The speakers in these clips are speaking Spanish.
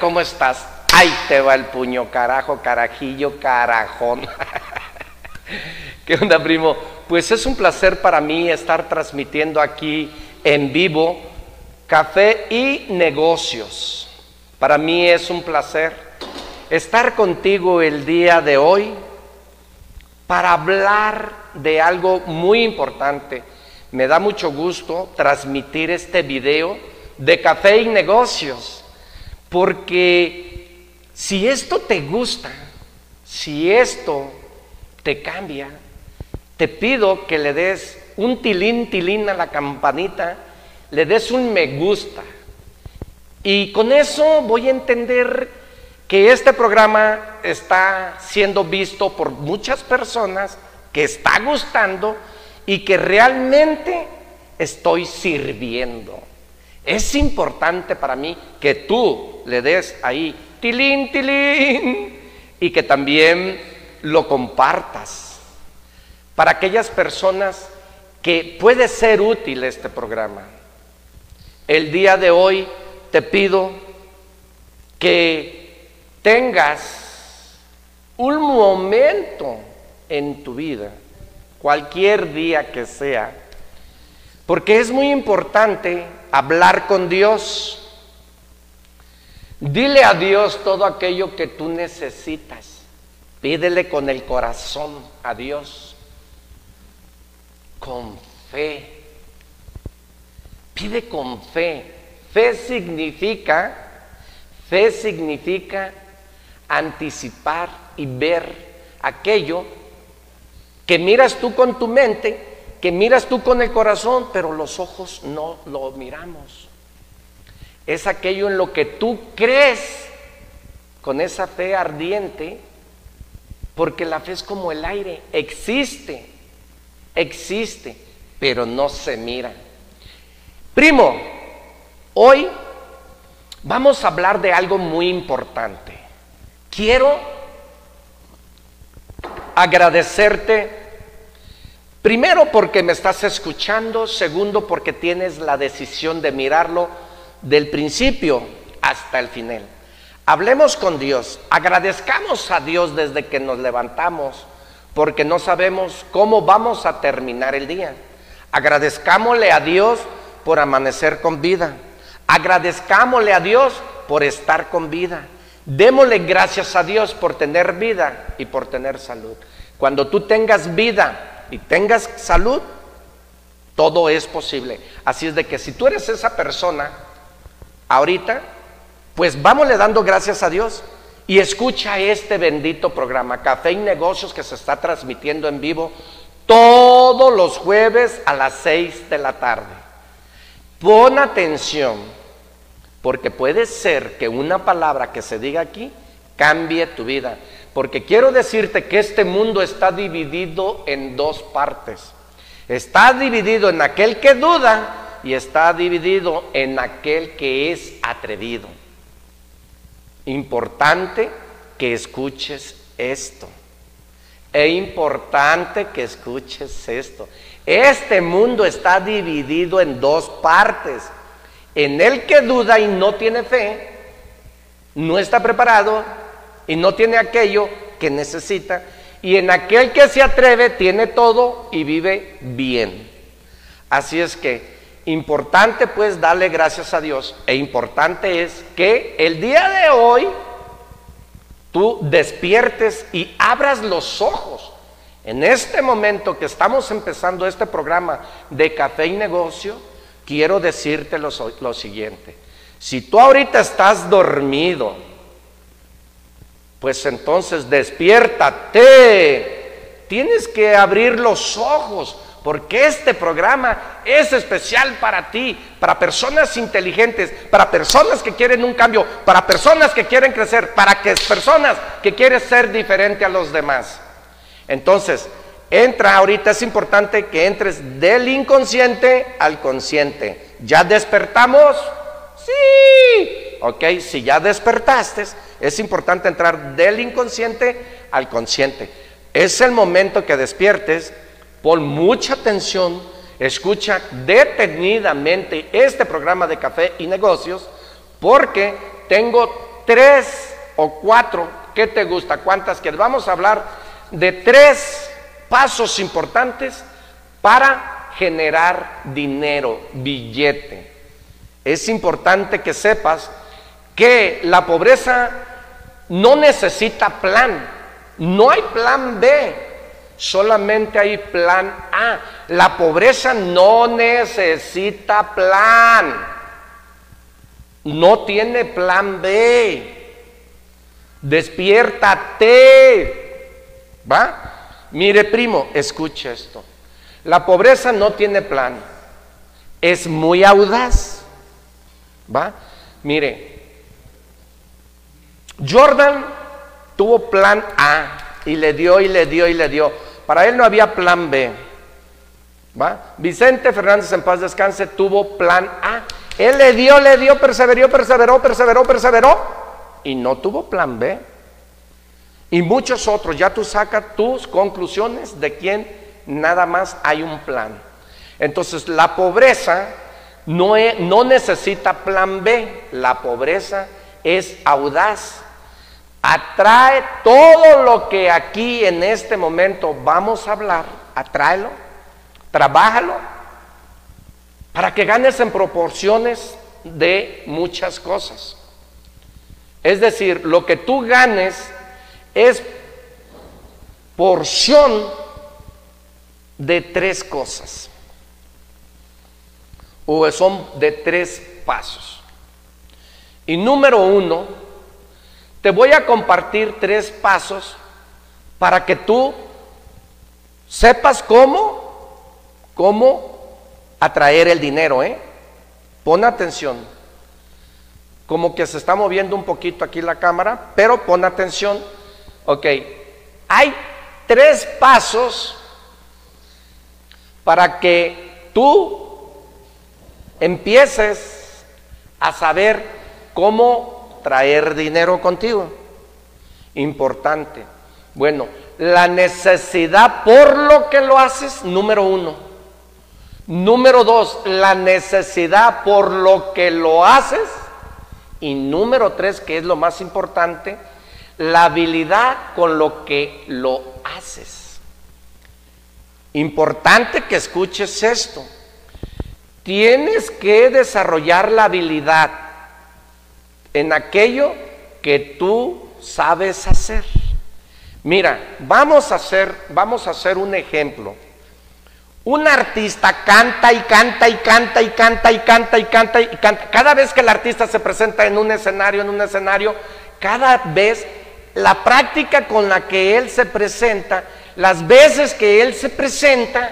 ¿Cómo estás? Ahí te va el puño, carajo, carajillo, carajón. ¿Qué onda, primo? Pues es un placer para mí estar transmitiendo aquí en vivo Café y Negocios. Para mí es un placer estar contigo el día de hoy para hablar de algo muy importante. Me da mucho gusto transmitir este video de Café y Negocios, porque si esto te gusta, si esto te cambia, te pido que le des un tilín, tilín a la campanita, le des un me gusta. Y con eso voy a entender que este programa está siendo visto por muchas personas, que está gustando y que realmente estoy sirviendo. Es importante para mí que tú le des ahí tilín, tilín y que también lo compartas para aquellas personas que puede ser útil este programa. El día de hoy te pido que tengas un momento en tu vida, cualquier día que sea, porque es muy importante hablar con Dios. Dile a Dios todo aquello que tú necesitas. Pídele con el corazón a Dios, con fe. Pide con fe. Fe significa, fe significa anticipar y ver aquello que miras tú con tu mente, que miras tú con el corazón, pero los ojos no lo miramos. Es aquello en lo que tú crees con esa fe ardiente, porque la fe es como el aire, existe, existe, pero no se mira. Primo, hoy vamos a hablar de algo muy importante. Quiero agradecerte, primero porque me estás escuchando, segundo porque tienes la decisión de mirarlo del principio hasta el final. Hablemos con Dios, agradezcamos a Dios desde que nos levantamos, porque no sabemos cómo vamos a terminar el día. Agradezcámosle a Dios por amanecer con vida. Agradezcámosle a Dios por estar con vida. Démosle gracias a Dios por tener vida y por tener salud. Cuando tú tengas vida y tengas salud, todo es posible. Así es de que si tú eres esa persona, ahorita, pues vámosle dando gracias a Dios y escucha este bendito programa, Café y Negocios, que se está transmitiendo en vivo todos los jueves a las 6 de la tarde. Pon atención porque puede ser que una palabra que se diga aquí cambie tu vida. Porque quiero decirte que este mundo está dividido en dos partes. Está dividido en aquel que duda y está dividido en aquel que es atrevido. Importante que escuches esto. Es importante que escuches esto. Este mundo está dividido en dos partes en el que duda y no tiene fe, no está preparado y no tiene aquello que necesita, y en aquel que se atreve tiene todo y vive bien. Así es que importante pues darle gracias a Dios e importante es que el día de hoy tú despiertes y abras los ojos. En este momento que estamos empezando este programa de café y negocio, quiero decirte lo, lo, siguiente. Si tú ahorita estás dormido, pues entonces despiértate. Tienes que abrir los ojos, porque este programa es especial para ti, para personas inteligentes, para personas que quieren un cambio, para personas que quieren crecer, para que personas que quieren ser diferente a los demás. Entonces, Entra ahorita, es importante que entres del inconsciente al consciente. ¿Ya despertamos? Sí. Ok, si ya despertaste, es importante entrar del inconsciente al consciente. Es el momento que despiertes, pon mucha atención escucha detenidamente este programa de café y negocios porque tengo tres o cuatro, ¿qué te gusta? ¿Cuántas quieres? Vamos a hablar de tres pasos importantes para generar dinero, billete. Es importante que sepas que la pobreza no necesita plan, no hay plan B, solamente hay plan A. La pobreza no necesita plan, no tiene plan B. Despiértate, ¿va? Mire, primo, escucha esto. La pobreza no tiene plan, es muy audaz, ¿va? Mire, Jordan tuvo plan A y le dio y le dio y le dio. Para él no había plan B. Vicente Fernández en paz descanse tuvo plan A. Él le dio, le dio, perseveró, perseveró, perseveró, perseveró y no tuvo plan B. Y muchos otros, ya tú sacas tus conclusiones de quién nada más hay un plan. Entonces la pobreza no, no necesita plan B, la pobreza es audaz Atrae todo lo que aquí en este momento vamos a hablar, atráelo, trabájalo, para que ganes en proporciones de muchas cosas. Es decir, lo que tú ganes es porción de tres cosas. O son de tres pasos. Y número uno, te voy a compartir tres pasos para que tú sepas cómo, cómo atraer el dinero, ¿eh? Pon atención. Como que se está moviendo un poquito aquí la cámara, pero pon atención. Ok, hay tres pasos para que tú empieces a saber cómo traer dinero contigo. Importante. Bueno, la necesidad por lo que lo haces, número uno. Número dos, la necesidad por lo que lo haces. Y número tres, que es lo más importante, la habilidad con lo que lo haces. Importante que escuches esto. Tienes que desarrollar la habilidad en aquello que tú sabes hacer. Mira, vamos a hacer, vamos a hacer un ejemplo. Un artista canta y canta y canta y canta y canta y canta y canta. Cada vez que el artista se presenta en un escenario, en un escenario, cada vez la práctica con la que él se presenta, las veces que él se presenta,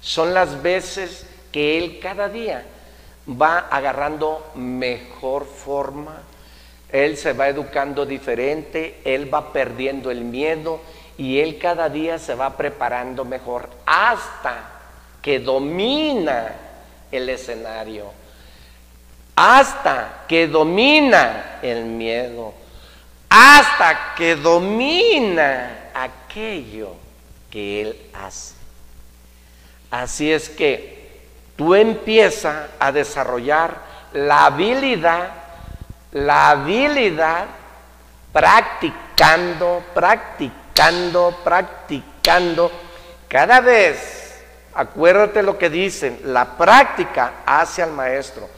son las veces que él cada día va agarrando mejor forma, él se va educando diferente, él va perdiendo el miedo y él cada día se va preparando mejor hasta que domina el escenario, hasta que domina el miedo, hasta que domina aquello que él hace. Así es que tú empiezas a desarrollar la habilidad, la habilidad practicando, practicando, practicando. Cada vez, acuérdate lo que dicen, la práctica hace al maestro.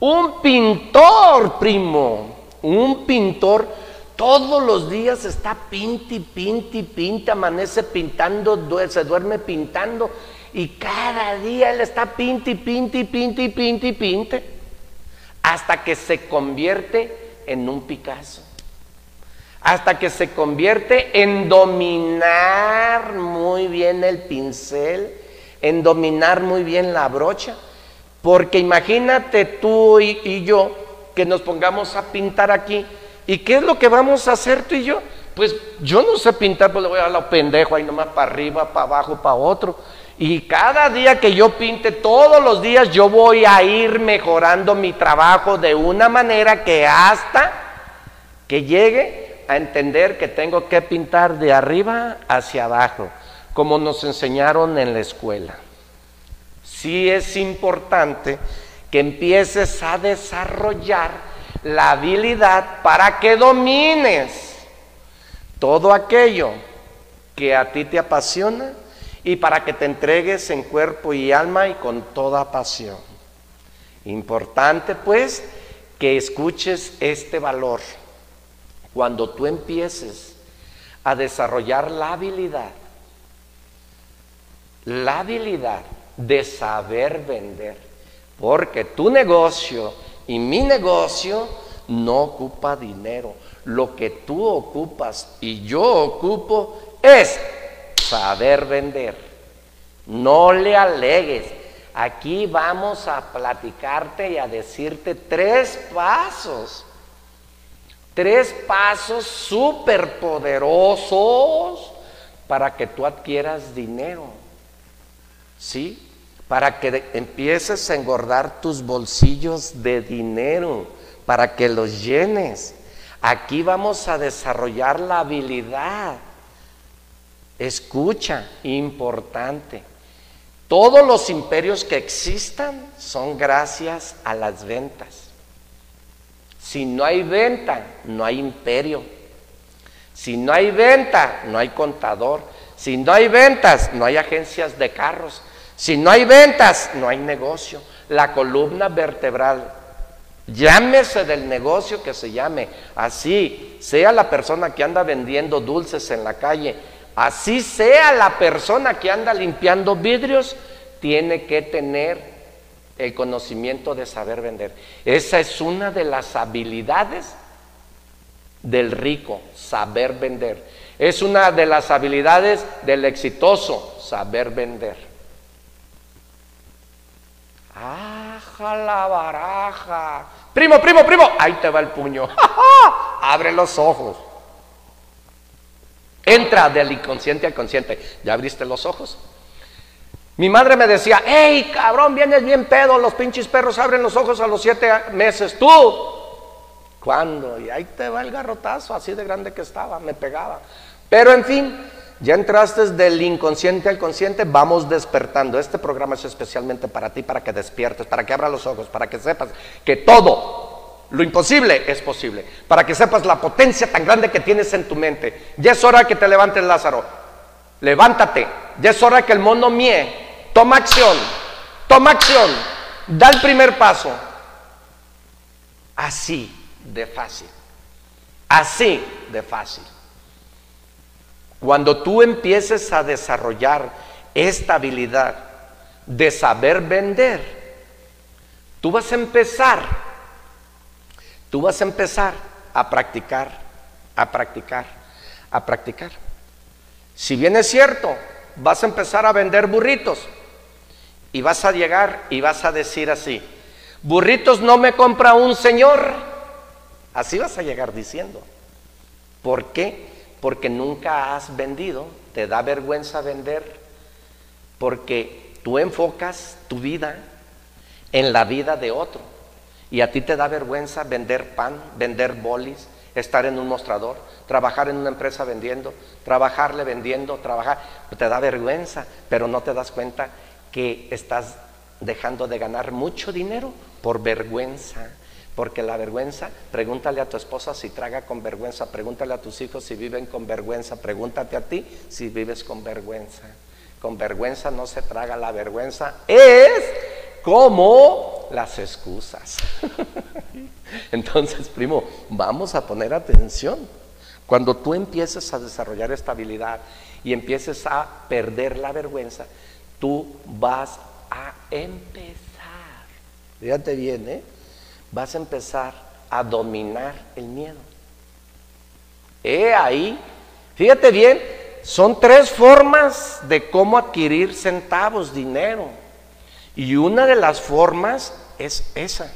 Un pintor, primo, un pintor todos los días está pinti, pinti, pinta, amanece pintando, se duerme pintando y cada día él está pinte, pinte, pinte, pinte, pinte, hasta que se convierte en un Picasso. Hasta que se convierte en dominar muy bien el pincel, en dominar muy bien la brocha. Porque imagínate tú y, y yo que nos pongamos a pintar aquí. ¿Y qué es lo que vamos a hacer tú y yo? Pues yo no sé pintar, pues le voy a dar lo pendejo ahí nomás para arriba, para abajo, para otro. Y cada día que yo pinte, todos los días yo voy a ir mejorando mi trabajo de una manera que hasta que llegue a entender que tengo que pintar de arriba hacia abajo, como nos enseñaron en la escuela. sí es importante que empieces a desarrollar la habilidad para que domines todo aquello que a ti te apasiona y para que te entregues en cuerpo y alma y con toda pasión. Importante pues que escuches este valor. Cuando tú empieces a desarrollar la habilidad, la habilidad de saber vender, porque tu negocio y mi negocio no ocupa dinero. Lo que tú ocupas y yo ocupo es saber vender. No le alegues. Aquí vamos a platicarte y a decirte tres pasos. Tres pasos súper poderosos para que tú adquieras dinero. ¿Sí? Para que empieces a engordar tus bolsillos de dinero, para que los llenes. Aquí vamos a desarrollar la habilidad Escucha, importante. Todos los imperios que existan son gracias a las ventas. Si no hay venta, no hay imperio. Si no hay venta, no hay contador. Si no hay ventas, no hay agencias de carros. Si no hay ventas, no hay negocio. La columna vertebral, llámese del negocio que se llame, así, sea la persona que anda vendiendo dulces en la calle, Así sea la persona que anda limpiando vidrios, tiene que tener el conocimiento de saber vender. Esa es una de las habilidades del rico, saber vender. Es una de las habilidades del exitoso, saber vender. ¡Aja la baraja! Primo, primo, primo, ahí te va el puño. Abre los ojos. Entra del inconsciente al consciente. ¿Ya abriste los ojos? Mi madre me decía, hey, cabrón, vienes bien pedo, los pinches perros abren los ojos a los siete meses. ¿Tú? ¿Cuándo? Y ahí te va el garrotazo, así de grande que estaba, me pegaba. Pero en fin, ya entraste del inconsciente al consciente, vamos despertando. Este programa es especialmente para ti, para que despiertes, para que abras los ojos, para que sepas que todo lo imposible es posible. Para que sepas la potencia tan grande que tienes en tu mente. Ya es hora que te levantes, Lázaro. Levántate. Ya es hora que el mundo mie. Toma acción. Toma acción. Da el primer paso. Así de fácil. Así de fácil. Cuando tú empieces a desarrollar esta habilidad de saber vender, tú vas a empezar Tú vas a empezar a practicar, a practicar, a practicar. Si bien es cierto, vas a empezar a vender burritos y vas a llegar y vas a decir así, burritos no me compra un señor. Así vas a llegar diciendo. ¿Por qué? Porque nunca has vendido, te da vergüenza vender, porque tú enfocas tu vida en la vida de otro. Y a ti te da vergüenza vender pan, vender bolis, estar en un mostrador, trabajar en una empresa vendiendo, trabajarle vendiendo, trabajar. Te da vergüenza, pero no te das cuenta que estás dejando de ganar mucho dinero por vergüenza. Porque la vergüenza, pregúntale a tu esposa si traga con vergüenza, pregúntale a tus hijos si viven con vergüenza, pregúntate a ti si vives con vergüenza. Con vergüenza no se traga la vergüenza, es como las excusas. Entonces, primo, vamos a poner atención. Cuando tú empieces a desarrollar esta habilidad y empieces a perder la vergüenza, tú vas a empezar. Fíjate bien, ¿eh? Vas a empezar a dominar el miedo. He ahí, fíjate bien, son tres formas de cómo adquirir centavos, dinero. Y una de las formas es esa.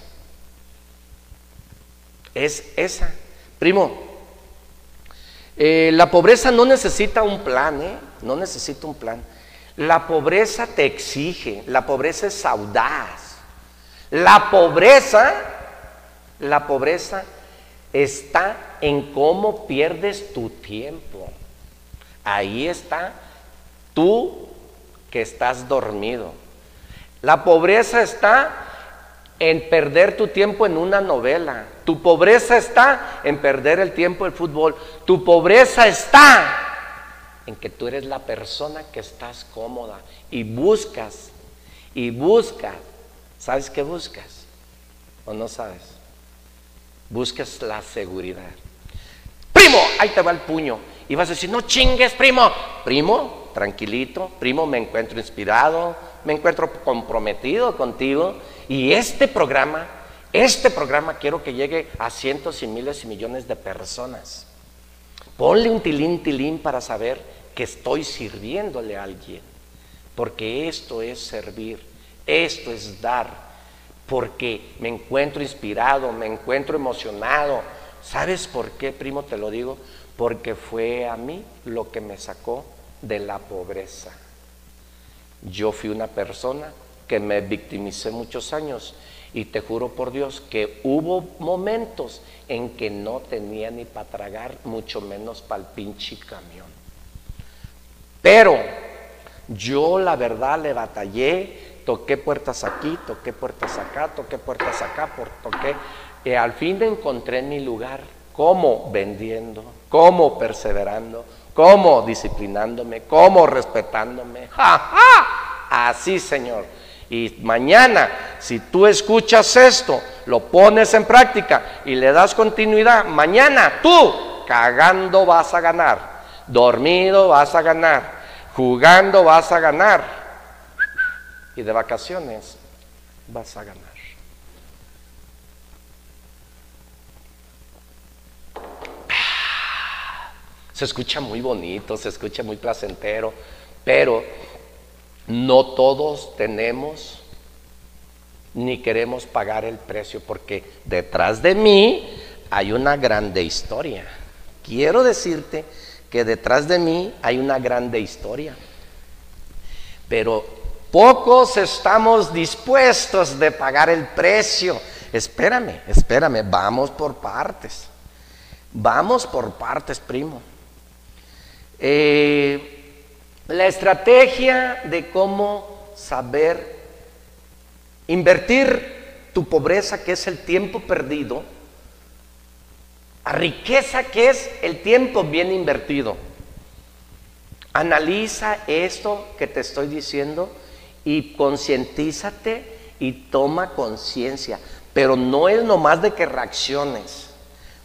Es esa. Primo, eh, la pobreza no necesita un plan, ¿eh? No necesita un plan. La pobreza te exige, la pobreza es audaz. La pobreza, la pobreza está en cómo pierdes tu tiempo. Ahí está tú que estás dormido. La pobreza está en perder tu tiempo en una novela. Tu pobreza está en perder el tiempo en fútbol. Tu pobreza está en que tú eres la persona que estás cómoda y buscas y buscas. ¿Sabes qué buscas? ¿O no sabes? Buscas la seguridad. Primo, ahí te va el puño. Y vas a decir, no chingues, primo. Primo, tranquilito. Primo, me encuentro inspirado. Me encuentro comprometido contigo. Y este programa, este programa quiero que llegue a cientos y miles y millones de personas. Ponle un tilín, tilín para saber que estoy sirviéndole a alguien. Porque esto es servir, esto es dar. Porque me encuentro inspirado, me encuentro emocionado. ¿Sabes por qué, primo, te lo digo? Porque fue a mí lo que me sacó de la pobreza. Yo fui una persona que me victimicé muchos años y te juro por Dios que hubo momentos en que no tenía ni para tragar, mucho menos para el pinche camión. Pero yo la verdad le batallé, toqué puertas aquí, toqué puertas acá, toqué puertas acá, por toqué. Y al fin encontré mi lugar. ¿Cómo? Vendiendo, cómo perseverando, cómo disciplinándome, cómo respetándome. ¡Ja, ja! Así, Señor. Y mañana, si tú escuchas esto, lo pones en práctica y le das continuidad, mañana tú cagando vas a ganar. Dormido vas a ganar, jugando vas a ganar y de vacaciones vas a ganar. Se escucha muy bonito, se escucha muy placentero, pero no todos tenemos ni queremos pagar el precio porque detrás de mí hay una grande historia. Quiero decirte que detrás de mí hay una grande historia. Pero pocos estamos dispuestos de pagar el precio. Espérame, espérame, vamos por partes. Vamos por partes, primo. Eh, la estrategia de cómo saber invertir tu pobreza, que es el tiempo perdido, a riqueza que es el tiempo bien invertido. Analiza esto que te estoy diciendo y concientízate y toma conciencia. Pero no es nomás de que reacciones.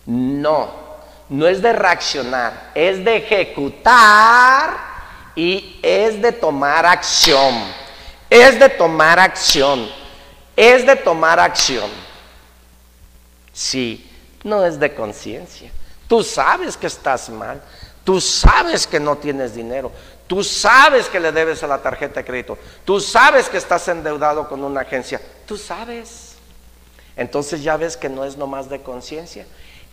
No, no es de reaccionar, es de ejecutar y es de tomar acción. Es de tomar acción. Es de tomar acción. Sí, no es de conciencia. Tú sabes que estás mal, tú sabes que no tienes dinero, tú sabes que le debes a la tarjeta de crédito, tú sabes que estás endeudado con una agencia, tú sabes. Entonces ya ves que no es nomás de conciencia,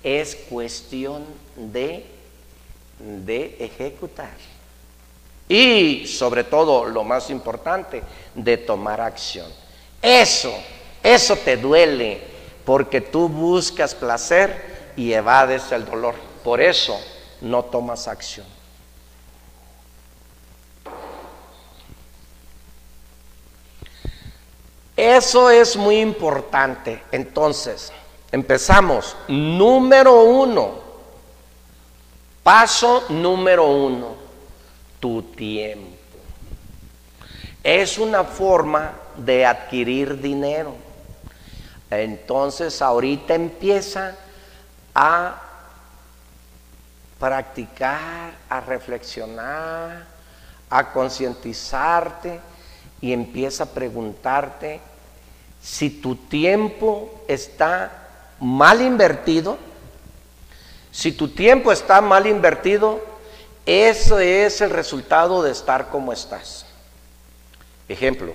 es cuestión de, de ejecutar. Y sobre todo, lo más importante, de tomar acción. Eso, eso te duele, porque tú buscas placer y evades el dolor. Por eso no tomas acción. Eso es muy importante. Entonces, empezamos. Número uno. Paso número uno. Tu tiempo. Es una forma de adquirir dinero. Entonces ahorita empieza a practicar, a reflexionar, a concientizarte y empieza a preguntarte si tu tiempo está mal invertido. Si tu tiempo está mal invertido, eso es el resultado de estar como estás. Ejemplo,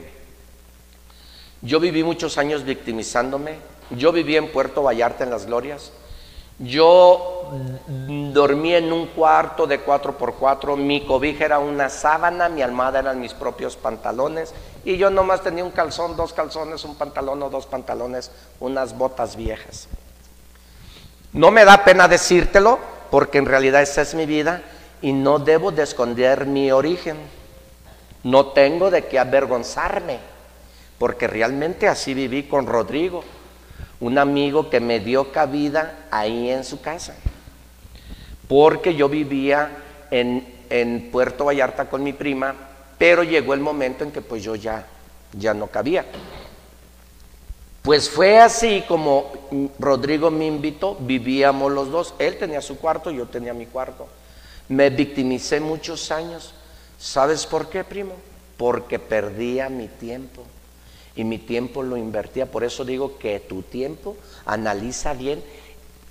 yo viví muchos años victimizándome. Yo viví en Puerto Vallarta en las Glorias. Yo dormí en un cuarto de 4 por 4 mi cobija era una sábana, mi almohada eran mis propios pantalones y yo nomás tenía un calzón, dos calzones, un pantalón o dos pantalones, unas botas viejas. No me da pena decírtelo porque en realidad esa es mi vida y no debo de esconder mi origen. No tengo de qué avergonzarme porque realmente así viví con Rodrigo, un amigo que me dio cabida ahí en su casa, porque yo vivía en, en Puerto Vallarta con mi prima, pero llegó el momento en que pues yo ya, ya no cabía. Pues fue así como Rodrigo me invitó, vivíamos los dos, él tenía su cuarto, yo tenía mi cuarto. Me victimicé muchos años. ¿Sabes por qué, primo? Porque perdía mi tiempo y mi tiempo lo invertía. Por eso digo que tu tiempo, analiza bien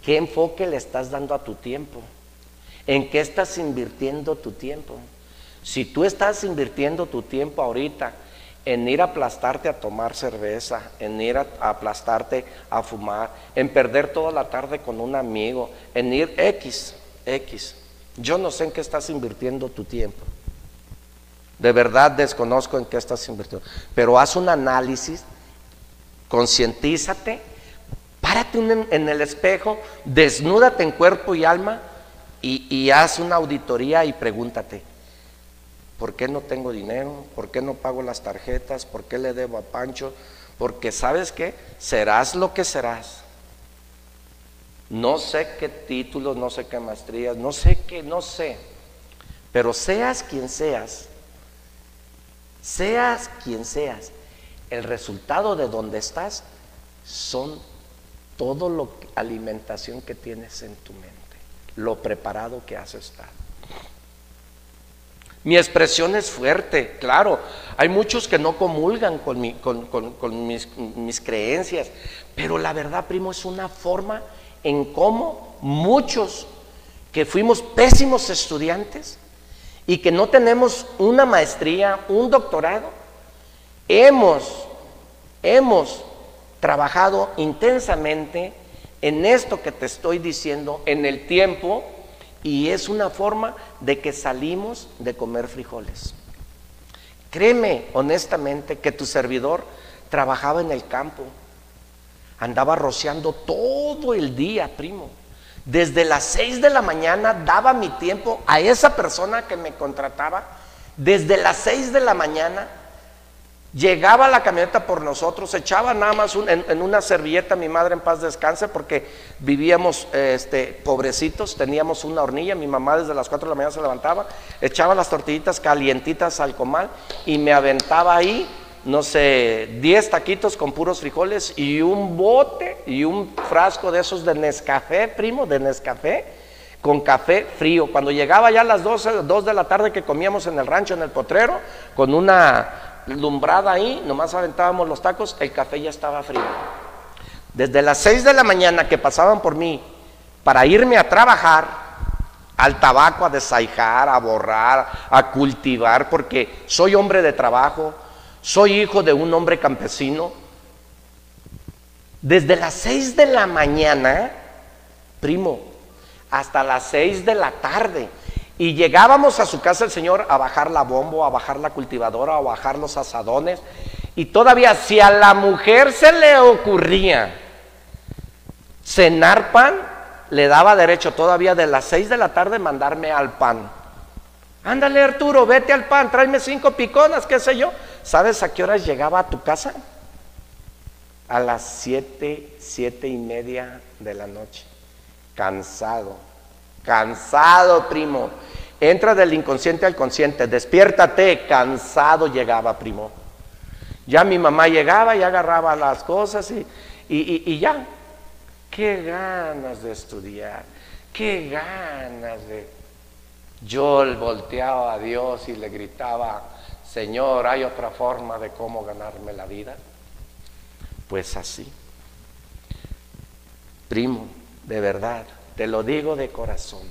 qué enfoque le estás dando a tu tiempo, en qué estás invirtiendo tu tiempo. Si tú estás invirtiendo tu tiempo ahorita en ir a aplastarte a tomar cerveza, en ir a, aplastarte a fumar, en perder toda la tarde con un amigo, en ir X, X. Yo no sé en qué estás invirtiendo tu tiempo. De verdad desconozco en qué estás invirtiendo. Pero haz un análisis, concientízate, párate en el espejo, desnúdate en cuerpo y alma y, y haz una auditoría y pregúntate, ¿Por qué no tengo dinero? ¿Por qué no pago las tarjetas? ¿Por qué le debo a Pancho? Porque sabes qué? Serás lo que serás. No sé qué títulos, no sé qué maestrías, no sé qué, no sé. Pero seas quien seas, seas quien seas, el resultado de donde estás son todo lo alimentación que tienes en tu mente, lo preparado que has estado. Mi expresión es fuerte, claro. Hay muchos que no comulgan con, mis, mis creencias, pero la verdad, primo, es una forma en cómo muchos que fuimos pésimos estudiantes y que no tenemos una maestría, un doctorado, hemos, hemos trabajado intensamente en esto que te estoy diciendo, en el tiempo, y es una forma de que salimos de comer frijoles. Créeme honestamente que tu servidor trabajaba en el campo, andaba rociando todo el día, primo. Desde las seis de la mañana daba mi tiempo a esa persona que me contrataba. Desde las seis de la mañana Llegaba la camioneta por nosotros, echaba nada más en, una servilleta, mi madre en paz descanse, porque vivíamos este, pobrecitos, teníamos una hornilla, mi mamá desde las 4 de la mañana se levantaba, echaba las tortillitas calientitas al comal y me aventaba ahí, no sé, 10 taquitos con puros frijoles y un bote y un frasco de esos de Nescafé, primo, de Nescafé, con café frío. Cuando llegaba ya a las 12, 2 de la tarde que comíamos en el rancho, en el potrero, con una lumbrada ahí, nomás aventábamos los tacos, el café ya estaba frío. Desde las 6 de la mañana que pasaban por mí para irme a trabajar, al tabaco, a desaijar, a borrar, a cultivar, porque soy hombre de trabajo, soy hijo de un hombre campesino. Desde las 6 de la mañana, primo, hasta las 6 de la tarde, y llegábamos a su casa el Señor a bajar la bomba, a bajar la cultivadora, a bajar los asadones. Y todavía si a la mujer se le ocurría cenar pan, le daba derecho todavía de las seis de la tarde mandarme al pan. Ándale Arturo, vete al pan, tráeme cinco piconas, qué sé yo. ¿Sabes a qué horas llegaba a tu casa? A las siete, siete y media de la noche. Cansado, cansado, primo. Entra del inconsciente al consciente, despiértate, cansado llegaba, primo. Ya mi mamá llegaba y agarraba las cosas y, y, ya. Qué ganas de estudiar, qué ganas de... Yo volteaba a Dios y le gritaba, Señor, ¿hay otra forma de cómo ganarme la vida? Pues así. Primo, de verdad, te lo digo de corazón.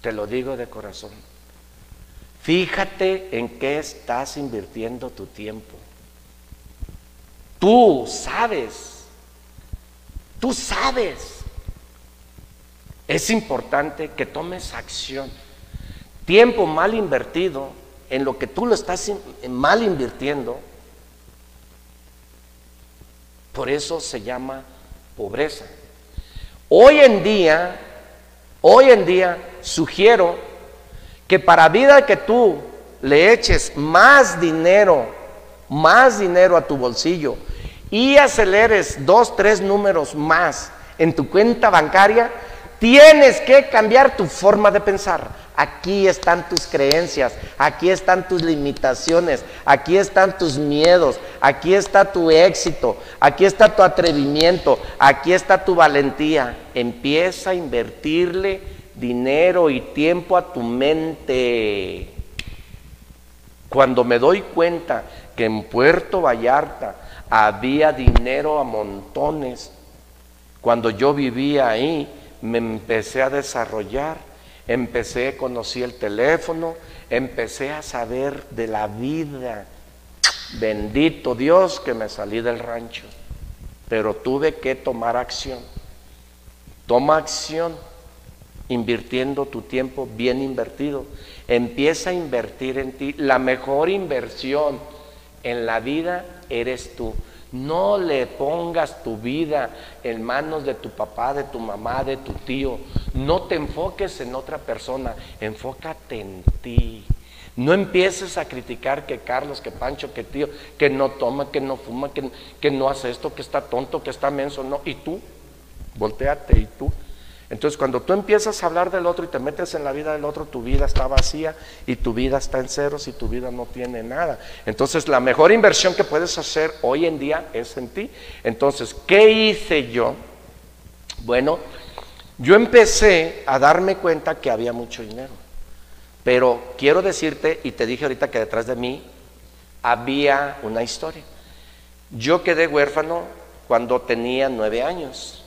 Te lo digo de corazón. Fíjate en qué estás invirtiendo tu tiempo. Tú sabes. Tú sabes. Es importante que tomes acción. Tiempo mal invertido en lo que tú lo estás mal invirtiendo. Por eso se llama pobreza. Hoy en día Hoy en día sugiero que para vida que tú le eches más dinero, más dinero a tu bolsillo y aceleres dos, tres números más en tu cuenta bancaria, tienes que cambiar tu forma de pensar. Aquí están tus creencias, aquí están tus limitaciones, aquí están tus miedos, aquí está tu éxito, aquí está tu atrevimiento, aquí está tu valentía. Empieza a invertirle dinero y tiempo a tu mente. Cuando me doy cuenta que en Puerto Vallarta había dinero a montones, cuando yo vivía ahí, me empecé a desarrollar Empecé, conocí el teléfono, empecé a saber de la vida. Bendito Dios que me salí del rancho, pero tuve que tomar acción. Toma acción invirtiendo tu tiempo bien invertido. Empieza a invertir en ti. La mejor inversión en la vida eres tú. No le pongas tu vida en manos de tu papá, de tu mamá, de tu tío. No te enfoques en otra persona, enfócate en ti. No empieces a criticar que Carlos, que Pancho, que tío, que no toma, que no fuma, que, que no hace esto, que está tonto, que está menso. No, y tú, volteate y tú. Entonces cuando tú empiezas a hablar del otro y te metes en la vida del otro, tu vida está vacía y tu vida está en ceros y tu vida no tiene nada. Entonces la mejor inversión que puedes hacer hoy en día es en ti. Entonces, ¿qué hice yo? Bueno, yo empecé a darme cuenta que había mucho dinero. Pero quiero decirte, y te dije ahorita que detrás de mí había una historia. Yo quedé huérfano cuando tenía nueve años.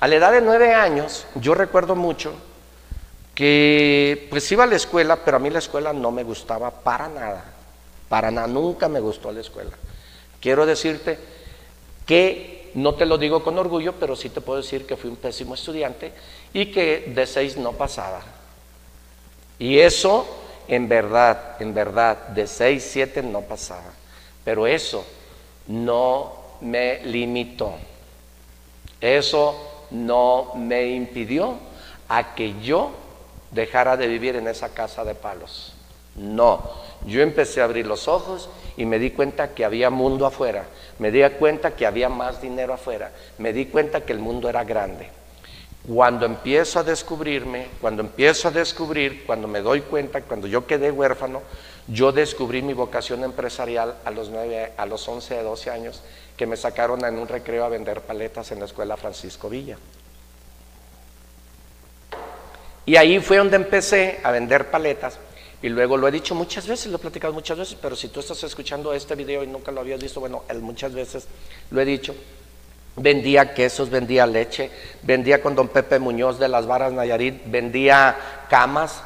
A la edad de nueve años, yo recuerdo mucho que pues iba a la escuela, pero a mí la escuela no me gustaba para nada, para nada, nunca me gustó la escuela. Quiero decirte que no te lo digo con orgullo, pero sí te puedo decir que fui un pésimo estudiante y que de seis no pasaba. Y eso, en verdad, en verdad, de seis, siete no pasaba. Pero eso no me limitó. Eso no me impidió a que yo dejara de vivir en esa casa de palos. No, yo empecé a abrir los ojos y me di cuenta que había mundo afuera, me di cuenta que había más dinero afuera, me di cuenta que el mundo era grande. Cuando empiezo a descubrirme, cuando empiezo a descubrir, cuando me doy cuenta, cuando yo quedé huérfano, yo descubrí mi vocación empresarial a los, 9, a los 11, 12 años que me sacaron en un recreo a vender paletas en la escuela Francisco Villa. Y ahí fue donde empecé a vender paletas. Y luego lo he dicho muchas veces, lo he platicado muchas veces, pero si tú estás escuchando este video y nunca lo habías visto, bueno, muchas veces lo he dicho. Vendía quesos, vendía leche, vendía con don Pepe Muñoz de las Varas Nayarit, vendía camas,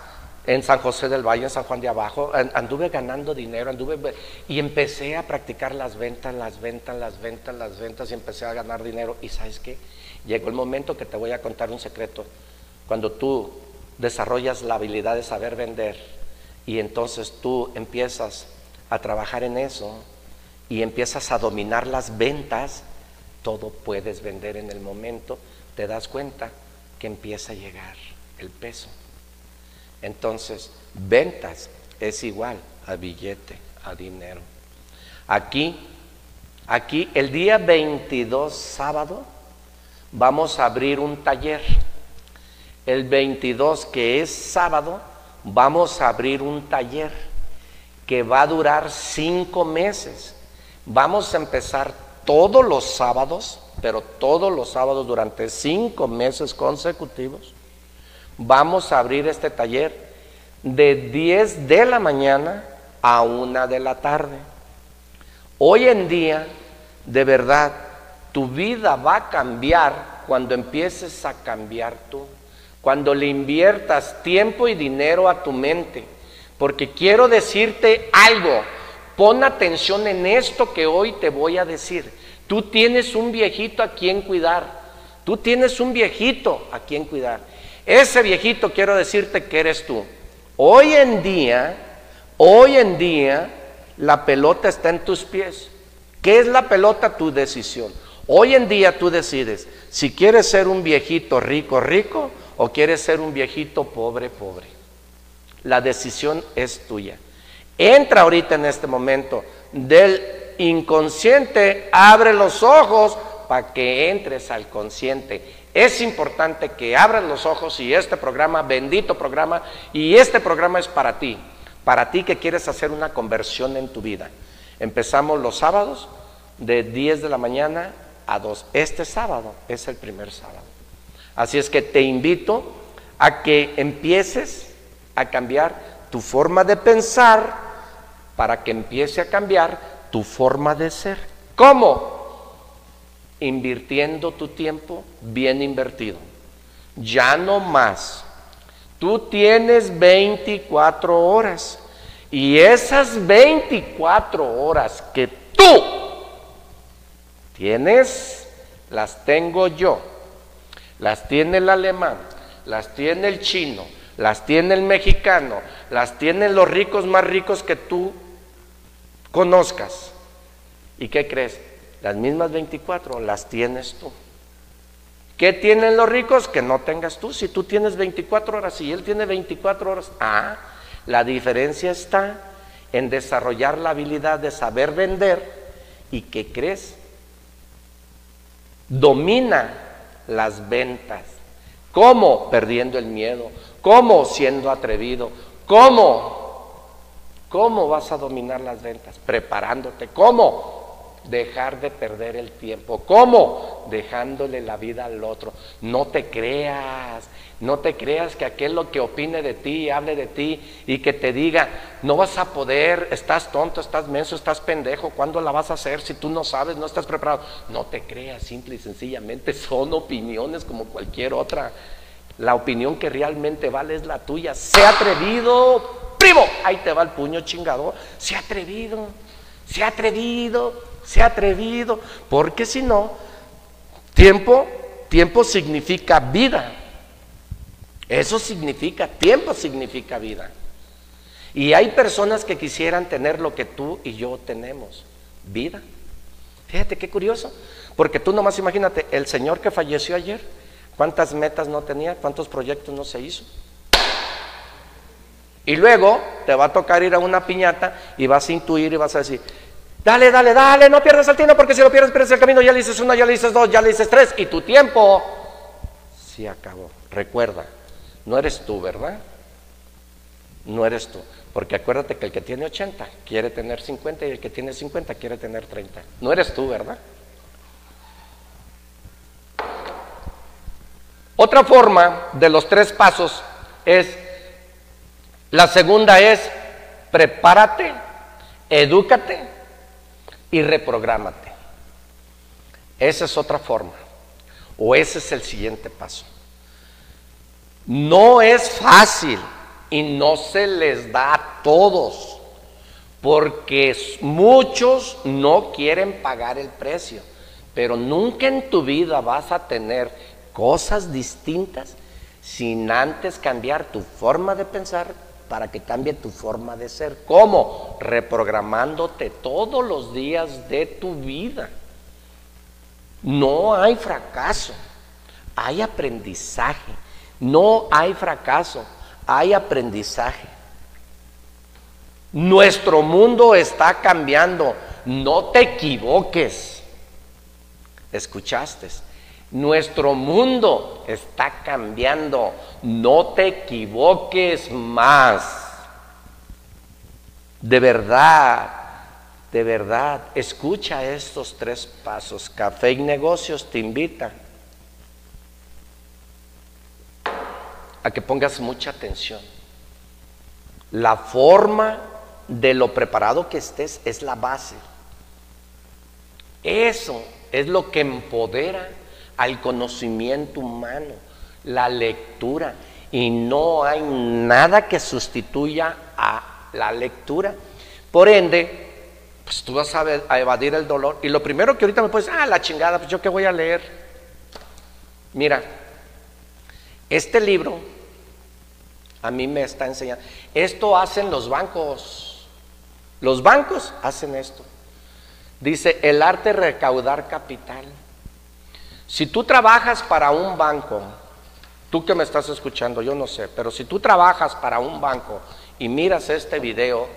en San José del Valle, en San Juan de Abajo, anduve ganando dinero, anduve y empecé a practicar las ventas, las ventas, las ventas, las ventas y empecé a ganar dinero. Y sabes qué, llegó el momento que te voy a contar un secreto. Cuando tú desarrollas la habilidad de saber vender y entonces tú empiezas a trabajar en eso y empiezas a dominar las ventas, todo puedes vender en el momento, te das cuenta que empieza a llegar el peso. Entonces, ventas es igual a billete, a dinero. Aquí, aquí, el día 22 sábado, vamos a abrir un taller. El 22, que es sábado, vamos a abrir un taller que va a durar cinco meses. Vamos a empezar todos los sábados, pero todos los sábados durante cinco meses consecutivos vamos a abrir este taller de 10 de la mañana a 1 de la tarde. Hoy en día, de verdad, tu vida va a cambiar cuando empieces a cambiar tú, cuando le inviertas tiempo y dinero a tu mente. Porque quiero decirte algo, pon atención en esto que hoy te voy a decir. Tú tienes un viejito a quien cuidar, tú tienes un viejito a quien cuidar. Ese viejito quiero decirte que eres tú. Hoy en día, hoy en día, la pelota está en tus pies. ¿Qué es la pelota? Tu decisión. Hoy en día tú decides si quieres ser un viejito rico, rico o quieres ser un viejito pobre, pobre. La decisión es tuya. Entra ahorita en este momento del inconsciente, abre los ojos para que entres al consciente. Es importante que abras los ojos y este programa, bendito programa, y este programa es para ti, para ti que quieres hacer una conversión en tu vida. Empezamos los sábados de 10 de la mañana a 2. Este sábado es el primer sábado. Así es que te invito a que empieces a cambiar tu forma de pensar para que empiece a cambiar tu forma de ser. ¿Cómo? Invirtiendo tu tiempo bien invertido. Ya no más. Tú tienes 24 horas y esas 24 horas que tú tienes, las tengo yo. Las tiene el alemán, las tiene el chino, las tiene el mexicano, las tienen los ricos más ricos que tú conozcas. ¿Y qué crees? Las mismas 24 las tienes tú. ¿Qué tienen los ricos? Que no tengas tú. Si tú tienes 24 horas y él tiene 24 horas, ah, la diferencia está en desarrollar la habilidad de saber vender y que crees domina las ventas. ¿Cómo? Perdiendo el miedo. ¿Cómo? Siendo atrevido. ¿Cómo? ¿Cómo vas a dominar las ventas? Preparándote. ¿Cómo? Dejar de perder el tiempo. ¿Cómo? Dejándole la vida al otro. No te creas, no te creas que aquel lo que opine de ti, hable de ti y que te diga, no vas a poder, estás tonto, estás menso, estás pendejo, ¿cuándo la vas a hacer si tú no sabes, no estás preparado? No te creas, simple y sencillamente son opiniones como cualquier otra. La opinión que realmente vale es la tuya. Sé atrevido, primo. Ahí te va el puño chingado. Sé atrevido, sé atrevido se ha atrevido, porque si no, tiempo, tiempo significa vida. Eso significa, tiempo significa vida. Y hay personas que quisieran tener lo que tú y yo tenemos, vida. Fíjate qué curioso, porque tú nomás imagínate, el señor que falleció ayer, ¿cuántas metas no tenía? ¿Cuántos proyectos no se hizo? Y luego te va a tocar ir a una piñata y vas a intuir y vas a decir, Dale, dale, dale, no pierdas el tiempo porque si lo pierdes, pierdes el camino. Ya le dices uno, ya le dices dos, ya le dices tres y tu tiempo se acabó. Recuerda, no eres tú, ¿verdad? No eres tú. Porque acuérdate que el que tiene 80 quiere tener 50 y el que tiene 50 quiere tener 30. No eres tú, ¿verdad? Otra forma de los tres pasos es, la segunda es, prepárate, edúcate y reprográmate. Esa es otra forma. O ese es el siguiente paso. No es fácil y no se les da a todos, porque muchos no quieren pagar el precio, pero nunca en tu vida vas a tener cosas distintas sin antes cambiar tu forma de pensar, para que cambie tu forma de ser. ¿Cómo? Reprogramándote todos los días de tu vida. No hay fracaso, hay aprendizaje. No hay fracaso, hay aprendizaje. Nuestro mundo está cambiando, no te equivoques. ¿Escuchaste? Nuestro mundo está cambiando. No te equivoques más. De verdad, de verdad, escucha estos tres pasos. Café y negocios te invita a que pongas mucha atención. La forma de lo preparado que estés es la base. Eso es lo que empodera al conocimiento humano, la lectura. Y no hay nada que sustituya a la lectura. Por ende, pues tú vas a, evadir el dolor. Y lo primero que ahorita me puedes, ah, la chingada, pues yo qué voy a leer. Mira, este libro a mí me está enseñando. Esto hacen los bancos. Los bancos hacen esto. Dice, el arte de recaudar capital. Si tú trabajas para un banco, tú que me estás escuchando, yo no sé, pero si tú trabajas para un banco y miras este video,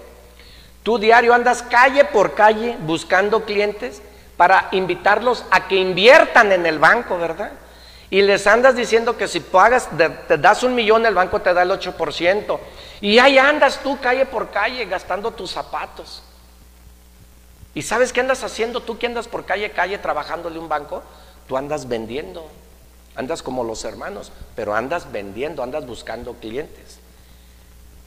Tú diario andas calle por calle buscando clientes para invitarlos a que inviertan en el banco, ¿verdad? Y les andas diciendo que si pagas, te das un millón, el banco te da el 8%. Y ahí andas tú calle por calle gastando tus zapatos. ¿Y sabes qué andas haciendo tú que andas por calle, calle trabajándole un banco? Tú andas vendiendo. Andas como los hermanos, pero andas vendiendo, andas buscando clientes.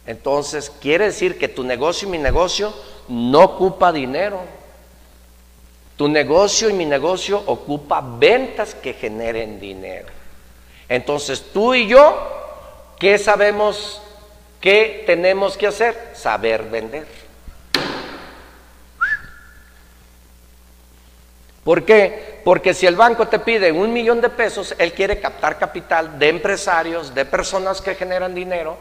Entonces, quiere decir que tu negocio y mi negocio no ocupa dinero. Tu negocio y mi negocio ocupa ventas que generen dinero. Entonces, tú y yo, ¿qué sabemos ¿Qué tenemos que hacer? Saber vender. ¿Por qué? Porque si el banco te pide un millón de pesos, él quiere captar capital de empresarios, de personas que generan dinero.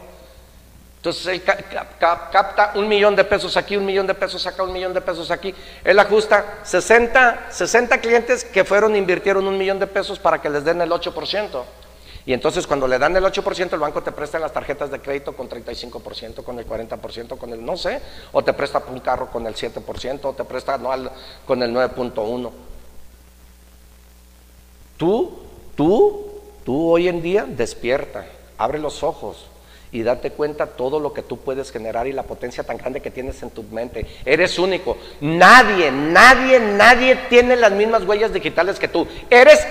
Entonces él capta un millón de pesos aquí, un millón de pesos acá, un millón de pesos aquí. Él ajusta 60, 60 clientes que fueron, invirtieron un millón de pesos para que les den el 8%. Y entonces cuando le dan el 8%, el banco te presta las tarjetas de crédito con 35%, con el 40%, con el no sé, o te presta un carro con el 7%, o te presta anual con el 9.1%. Tú, tú, tú hoy en día despierta, abre los ojos y date cuenta todo lo que tú puedes generar y la potencia tan grande que tienes en tu mente. Eres único. Nadie, nadie, nadie tiene las mismas huellas digitales que tú. Eres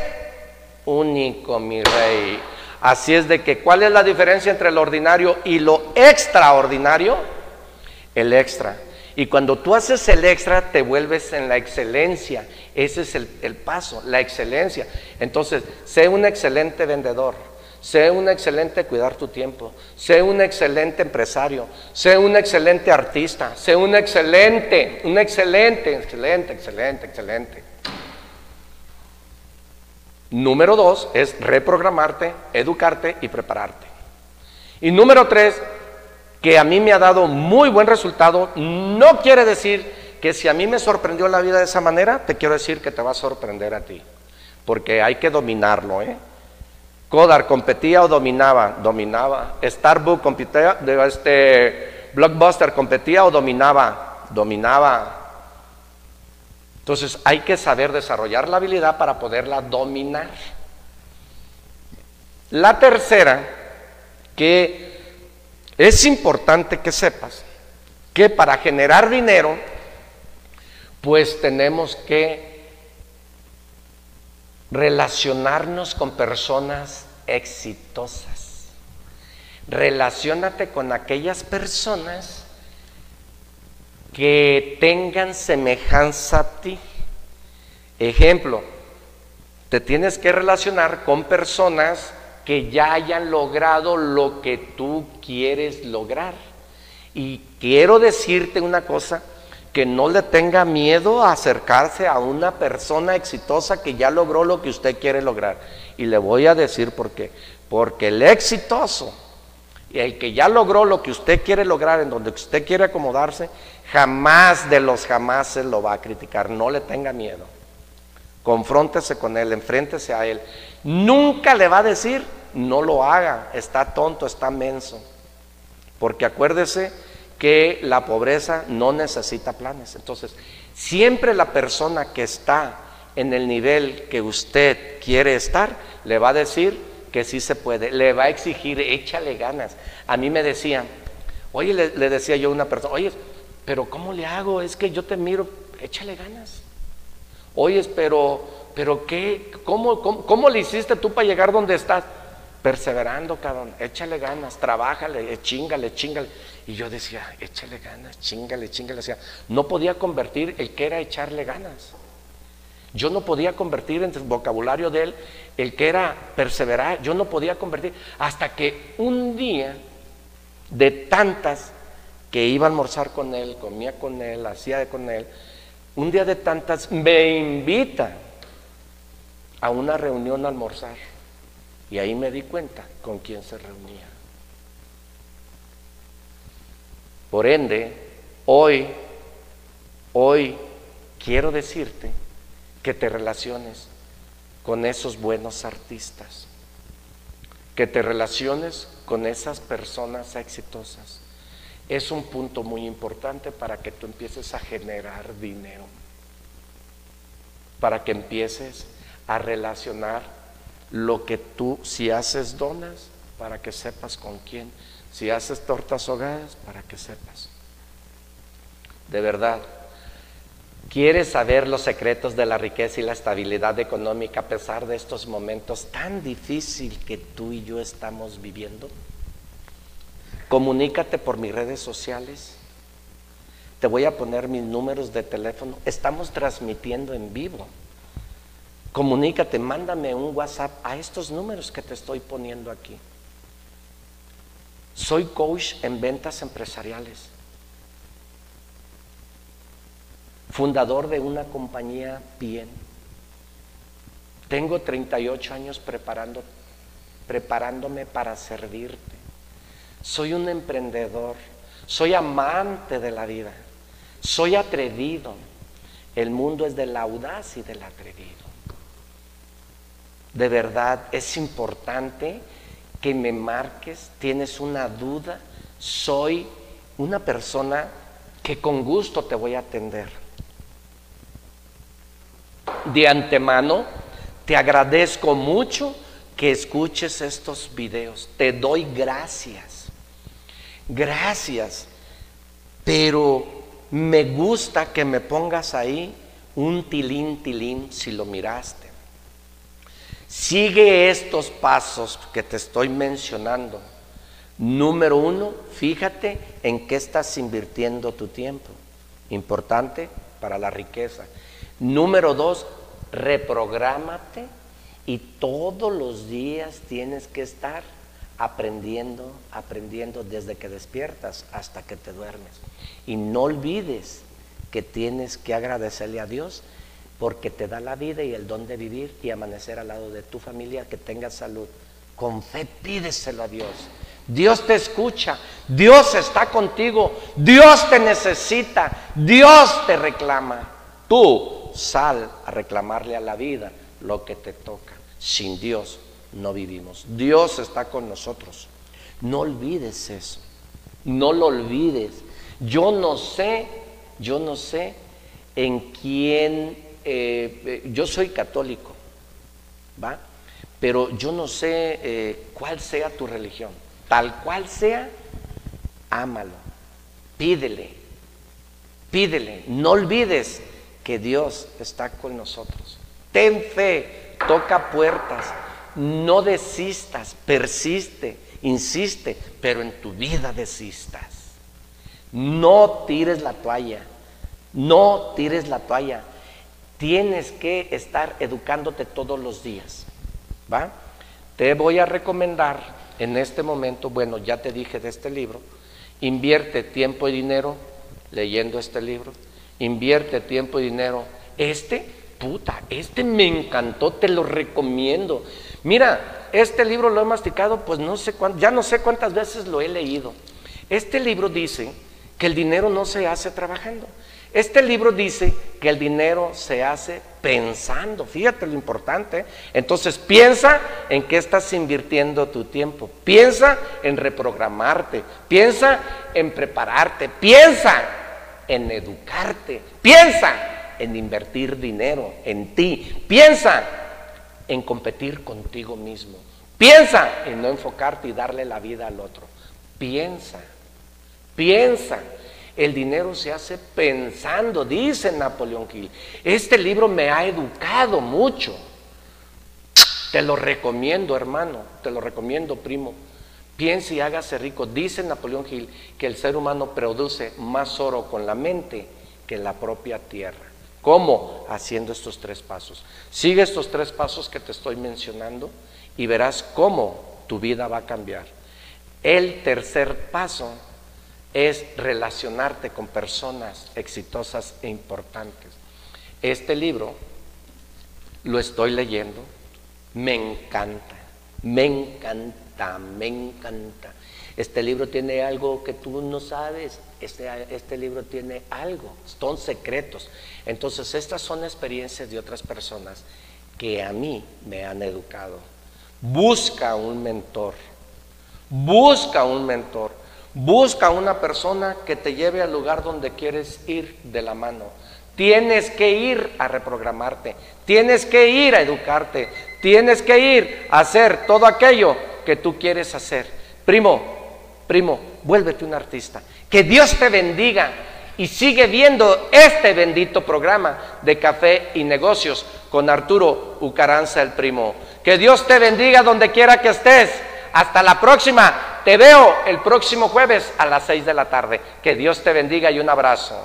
único, mi rey. Así es de que, ¿cuál es la diferencia entre lo ordinario y lo extraordinario? El extra. Y cuando tú haces el extra, te vuelves en la excelencia. Ese es el, el, paso, la excelencia. Entonces, sé un excelente vendedor. Sé un excelente cuidar tu tiempo. Sé un excelente empresario. Sé un excelente artista. Sé un excelente, un excelente, excelente, excelente, excelente. Número dos es reprogramarte, educarte y prepararte. Y número tres, que a mí me ha dado muy buen resultado, no quiere decir que si a mí me sorprendió la vida de esa manera, te quiero decir que te va a sorprender a ti. Porque hay que dominarlo, ¿eh? Kodar competía o dominaba, dominaba. Starbucks competía, este, Blockbuster competía o dominaba, dominaba. Entonces hay que saber desarrollar la habilidad para poderla dominar. La tercera, que es importante que sepas, que para generar dinero, pues tenemos que relacionarnos con personas exitosas. Relaciónate con aquellas personas que tengan semejanza a ti. Ejemplo, te tienes que relacionar con personas que ya hayan logrado lo que tú quieres lograr. Y quiero decirte una cosa, que no le tenga miedo a acercarse a una persona exitosa que ya logró lo que usted quiere lograr. Y le voy a decir por qué. Porque el exitoso y el que ya logró lo que usted quiere lograr, en donde usted quiere acomodarse, jamás de los jamás se lo va a criticar. No le tenga miedo. Confróntese con él, enfréntese a él. Nunca le va a decir, no lo haga, está tonto, está menso. Porque acuérdese que la pobreza no necesita planes. Entonces, siempre la persona que está en el nivel que usted quiere estar, le va a decir, que sí se puede, le va a exigir, échale ganas. A mí me decían, oye, le, decía yo a una persona, oye, pero ¿cómo le hago? Es que yo te miro, échale ganas. Oye, pero, pero ¿qué? ¿Cómo, cómo, le hiciste tú para llegar donde estás? Perseverando, cabrón, échale ganas, trabájale, eh, chingale, chingale. Y yo decía, échale ganas, chingale, chingale. O no podía convertir el que era echarle ganas. Yo no podía convertir en el vocabulario de él el que era perseverar, yo no podía convertir, hasta que un día de tantas que iba a almorzar con él, comía con él, hacía con él, un día de tantas me invita a una reunión a almorzar. Y ahí me di cuenta con quién se reunía. Por ende, hoy, hoy quiero decirte que te relaciones con esos buenos artistas, que te relaciones con esas personas exitosas, es un punto muy importante para que tú empieces a generar dinero, para que empieces a relacionar lo que tú, si haces donas, para que sepas con quién, si haces tortas ahogadas, para que sepas. De verdad, ¿quieres saber los secretos de la riqueza y la estabilidad económica a pesar de estos momentos tan difíciles que tú y yo estamos viviendo? Comunícate por mis redes sociales. Te voy a poner mis números de teléfono. Estamos transmitiendo en vivo. Comunícate, mándame un WhatsApp a estos números que te estoy poniendo aquí. Soy coach en ventas empresariales. Fundador de una compañía bien. Tengo 38 años preparando, preparándome para servirte. Soy un emprendedor, soy amante de la vida, soy atrevido. El mundo es del audaz y del atrevido. De verdad es importante que me marques, tienes una duda, soy una persona que con gusto te voy a atender. De antemano, te agradezco mucho que escuches estos videos. Te doy gracias gracias, pero me gusta que me pongas ahí un tilín, tilín, si lo miraste. Sigue estos pasos que te estoy mencionando. Número uno, fíjate en qué estás invirtiendo tu tiempo. Importante para la riqueza. Número dos, reprográmate y todos los días tienes que estar aprendiendo, aprendiendo desde que despiertas hasta que te duermes. Y no olvides que tienes que agradecerle a Dios porque te da la vida y el don de vivir y amanecer al lado de tu familia, que tengas salud. Con fe pídeselo a Dios. Dios te escucha, Dios está contigo, Dios te necesita, Dios te reclama. Tú sal a reclamarle a la vida lo que te toca. Sin Dios no vivimos. Dios está con nosotros. No olvides eso. No lo olvides. Yo no sé, yo no sé en quién, eh, eh, yo soy católico, ¿va? Pero yo no sé eh, cuál sea tu religión. Tal cual sea, ámalo, pídele, pídele. No olvides que Dios está con nosotros. Ten fe, toca puertas, no desistas, persiste, insiste, pero en tu vida desistas. No tires la toalla, no tires la toalla. Tienes que estar educándote todos los días. ¿Va? Te voy a recomendar en este momento, bueno, ya te dije de este libro, invierte tiempo y dinero leyendo este libro, invierte tiempo y dinero. Este, puta, este me encantó, te lo recomiendo. Mira, este libro lo he masticado, pues no sé cuánto, ya no sé cuántas veces lo he leído. Este libro dice que el dinero no se hace trabajando. Este libro dice que el dinero se hace pensando. Fíjate lo importante. Entonces piensa en qué estás invirtiendo tu tiempo. Piensa en reprogramarte. Piensa en prepararte. Piensa en educarte. Piensa en invertir dinero en ti. Piensa en competir contigo mismo. Piensa en no enfocarte y darle la vida al otro. Piensa, piensa. El dinero se hace pensando, dice Napoleón Hill. Este libro me ha educado mucho. Te lo recomiendo, hermano, te lo recomiendo, primo. Piensa y hágase rico. Dice Napoleón Hill que el ser humano produce más oro con la mente que la propia tierra. ¿Cómo? Haciendo estos tres pasos. Sigue estos tres pasos que te estoy mencionando y verás cómo tu vida va a cambiar. El tercer paso es relacionarte con personas exitosas e importantes. Este libro lo estoy leyendo, me encanta, me encanta, me encanta. Este libro tiene algo que tú no sabes, este, este libro tiene algo, son secretos. Entonces, estas son experiencias de otras personas que a mí me han educado. Busca un mentor, busca un mentor, Busca una persona que te lleve al lugar donde quieres ir de la mano. Tienes que ir a reprogramarte, tienes que ir a educarte, tienes que ir a hacer todo aquello que tú quieres hacer. Primo, primo, vuélvete un artista. Que Dios te bendiga y sigue viendo este bendito programa de café y negocios con Arturo Ucaranza el primo. Que Dios te bendiga donde quiera que estés. Hasta la próxima. Te veo el próximo jueves a las 6 de la tarde. Que Dios te bendiga y un abrazo.